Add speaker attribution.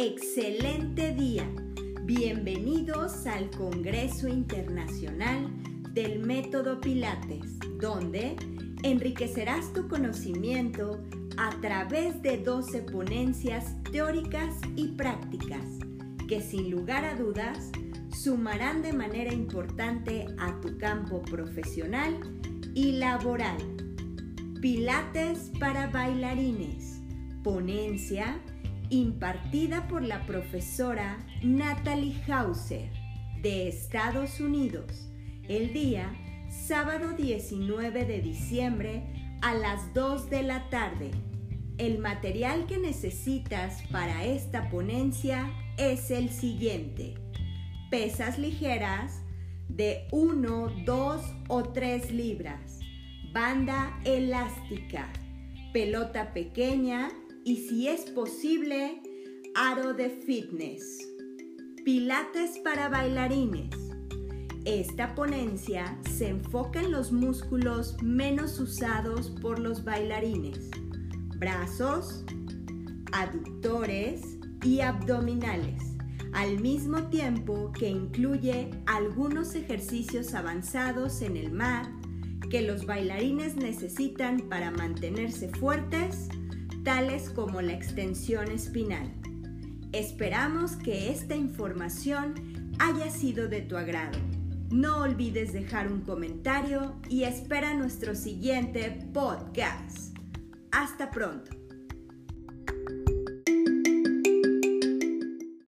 Speaker 1: excelente día. Bienvenidos al Congreso Internacional del Método Pilates, donde enriquecerás tu conocimiento a través de 12 ponencias teóricas y prácticas que sin lugar a dudas sumarán de manera importante a tu campo profesional y laboral. Pilates para bailarines. Ponencia impartida por la profesora Natalie Hauser de Estados Unidos el día sábado 19 de diciembre a las 2 de la tarde. El material que necesitas para esta ponencia es el siguiente. Pesas ligeras de 1, 2 o 3 libras. Banda elástica. Pelota pequeña y si es posible, aro de fitness. Pilates para bailarines. Esta ponencia se enfoca en los músculos menos usados por los bailarines. Brazos, aductores y abdominales, al mismo tiempo que incluye algunos ejercicios avanzados en el mat que los bailarines necesitan para mantenerse fuertes tales como la extensión espinal. Esperamos que esta información haya sido de tu agrado. No olvides dejar un comentario y espera nuestro siguiente podcast. Hasta pronto.